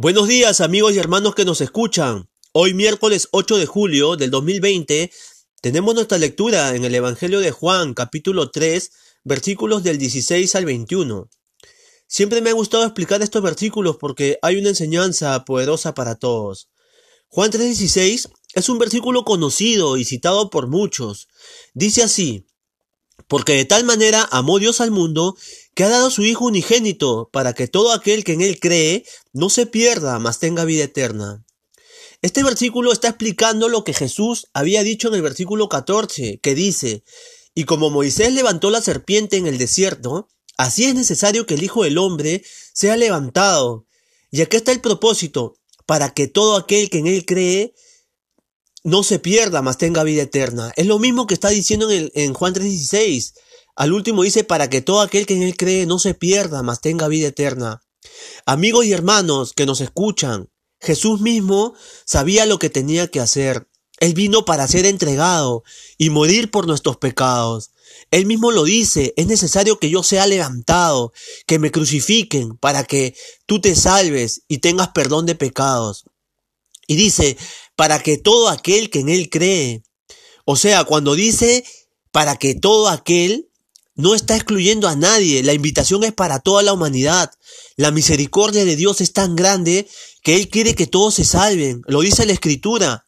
Buenos días amigos y hermanos que nos escuchan. Hoy miércoles 8 de julio del 2020 tenemos nuestra lectura en el Evangelio de Juan capítulo 3 versículos del 16 al 21. Siempre me ha gustado explicar estos versículos porque hay una enseñanza poderosa para todos. Juan 3:16 es un versículo conocido y citado por muchos. Dice así, porque de tal manera amó Dios al mundo que ha dado su Hijo unigénito, para que todo aquel que en Él cree no se pierda, mas tenga vida eterna. Este versículo está explicando lo que Jesús había dicho en el versículo 14, que dice, y como Moisés levantó la serpiente en el desierto, así es necesario que el Hijo del Hombre sea levantado. Y aquí está el propósito, para que todo aquel que en Él cree no se pierda, mas tenga vida eterna. Es lo mismo que está diciendo en, en Juan 3:16. Al último dice, para que todo aquel que en él cree no se pierda, mas tenga vida eterna. Amigos y hermanos que nos escuchan, Jesús mismo sabía lo que tenía que hacer. Él vino para ser entregado y morir por nuestros pecados. Él mismo lo dice, es necesario que yo sea levantado, que me crucifiquen para que tú te salves y tengas perdón de pecados. Y dice, para que todo aquel que en él cree. O sea, cuando dice para que todo aquel, no está excluyendo a nadie, la invitación es para toda la humanidad. La misericordia de Dios es tan grande que Él quiere que todos se salven, lo dice la Escritura.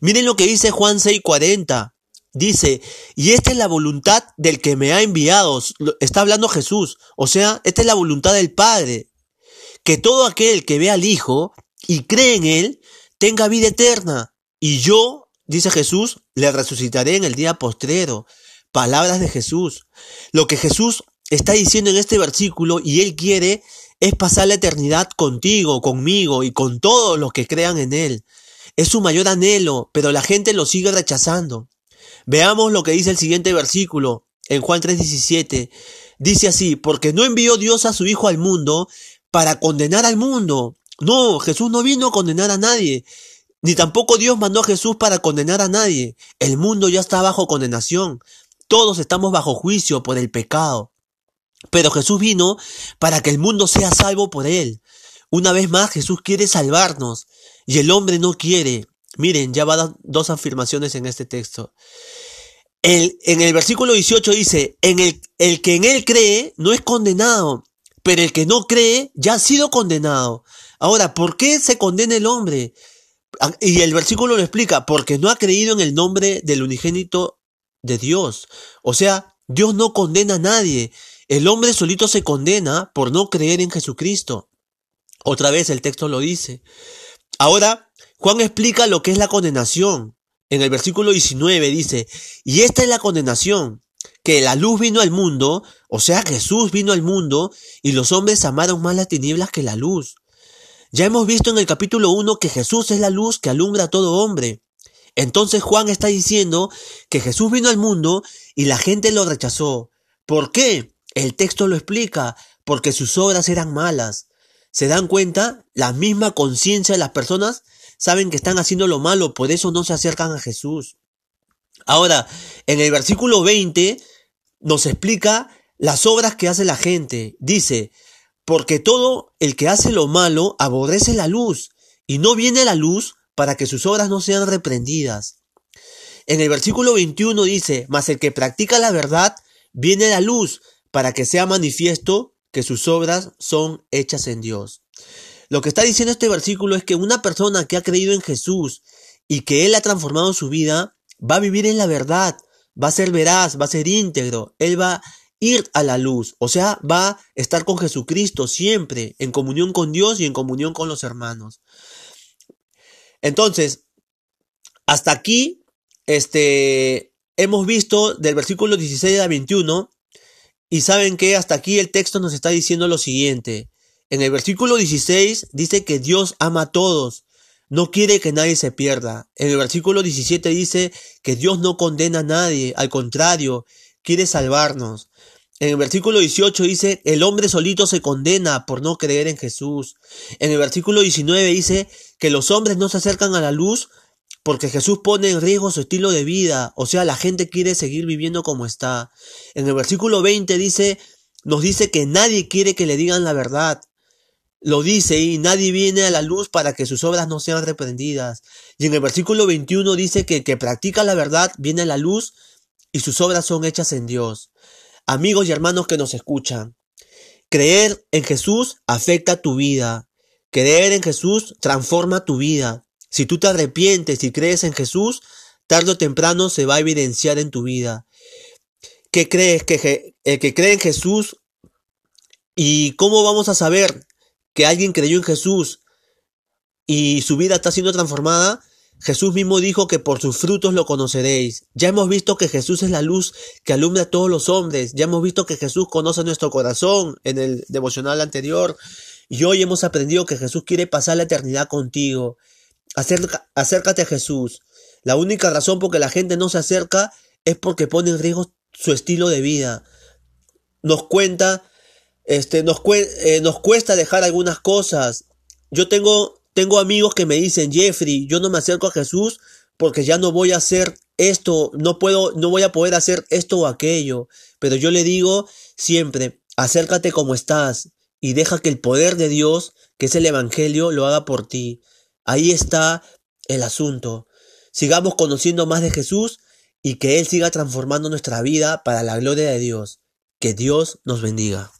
Miren lo que dice Juan 6:40. Dice, y esta es la voluntad del que me ha enviado, está hablando Jesús, o sea, esta es la voluntad del Padre, que todo aquel que ve al Hijo y cree en Él tenga vida eterna, y yo, dice Jesús, le resucitaré en el día postrero palabras de Jesús. Lo que Jesús está diciendo en este versículo y Él quiere es pasar la eternidad contigo, conmigo y con todos los que crean en Él. Es su mayor anhelo, pero la gente lo sigue rechazando. Veamos lo que dice el siguiente versículo en Juan 3:17. Dice así, porque no envió Dios a su Hijo al mundo para condenar al mundo. No, Jesús no vino a condenar a nadie, ni tampoco Dios mandó a Jesús para condenar a nadie. El mundo ya está bajo condenación. Todos estamos bajo juicio por el pecado. Pero Jesús vino para que el mundo sea salvo por él. Una vez más, Jesús quiere salvarnos y el hombre no quiere. Miren, ya va a dos afirmaciones en este texto. En el versículo 18 dice, en el, el que en él cree no es condenado, pero el que no cree ya ha sido condenado. Ahora, ¿por qué se condena el hombre? Ah, y el versículo lo explica, porque no ha creído en el nombre del unigénito de Dios. O sea, Dios no condena a nadie. El hombre solito se condena por no creer en Jesucristo. Otra vez el texto lo dice. Ahora, Juan explica lo que es la condenación. En el versículo 19 dice, y esta es la condenación, que la luz vino al mundo, o sea, Jesús vino al mundo, y los hombres amaron más las tinieblas que la luz. Ya hemos visto en el capítulo 1 que Jesús es la luz que alumbra a todo hombre. Entonces Juan está diciendo que Jesús vino al mundo y la gente lo rechazó. ¿Por qué? El texto lo explica, porque sus obras eran malas. ¿Se dan cuenta? La misma conciencia de las personas saben que están haciendo lo malo, por eso no se acercan a Jesús. Ahora, en el versículo 20 nos explica las obras que hace la gente. Dice, porque todo el que hace lo malo aborrece la luz y no viene la luz para que sus obras no sean reprendidas. En el versículo 21 dice, mas el que practica la verdad viene a la luz para que sea manifiesto que sus obras son hechas en Dios. Lo que está diciendo este versículo es que una persona que ha creído en Jesús y que Él ha transformado su vida, va a vivir en la verdad, va a ser veraz, va a ser íntegro, Él va a ir a la luz, o sea, va a estar con Jesucristo siempre, en comunión con Dios y en comunión con los hermanos. Entonces, hasta aquí, este, hemos visto del versículo 16 a 21, y saben que hasta aquí el texto nos está diciendo lo siguiente. En el versículo 16 dice que Dios ama a todos, no quiere que nadie se pierda. En el versículo 17 dice que Dios no condena a nadie, al contrario, quiere salvarnos. En el versículo 18 dice, el hombre solito se condena por no creer en Jesús. En el versículo 19 dice que los hombres no se acercan a la luz porque Jesús pone en riesgo su estilo de vida, o sea, la gente quiere seguir viviendo como está. En el versículo 20 dice, nos dice que nadie quiere que le digan la verdad. lo dice y nadie viene a la luz para que sus obras no sean reprendidas. Y en el versículo 21 dice que el que practica la verdad viene a la luz y sus obras son hechas en Dios. Amigos y hermanos que nos escuchan, creer en Jesús afecta tu vida. Creer en Jesús transforma tu vida. Si tú te arrepientes y crees en Jesús, tarde o temprano se va a evidenciar en tu vida. ¿Qué crees? Que el que cree en Jesús ¿Y cómo vamos a saber que alguien creyó en Jesús y su vida está siendo transformada? Jesús mismo dijo que por sus frutos lo conoceréis. Ya hemos visto que Jesús es la luz que alumbra a todos los hombres. Ya hemos visto que Jesús conoce nuestro corazón en el devocional anterior. Y hoy hemos aprendido que Jesús quiere pasar la eternidad contigo. acércate a Jesús. La única razón por que la gente no se acerca es porque pone en riesgo su estilo de vida. Nos cuenta este, nos, eh, nos cuesta dejar algunas cosas. Yo tengo, tengo amigos que me dicen, Jeffrey, yo no me acerco a Jesús porque ya no voy a hacer esto, no puedo, no voy a poder hacer esto o aquello. Pero yo le digo siempre, acércate como estás y deja que el poder de Dios, que es el Evangelio, lo haga por ti. Ahí está el asunto. Sigamos conociendo más de Jesús y que Él siga transformando nuestra vida para la gloria de Dios. Que Dios nos bendiga.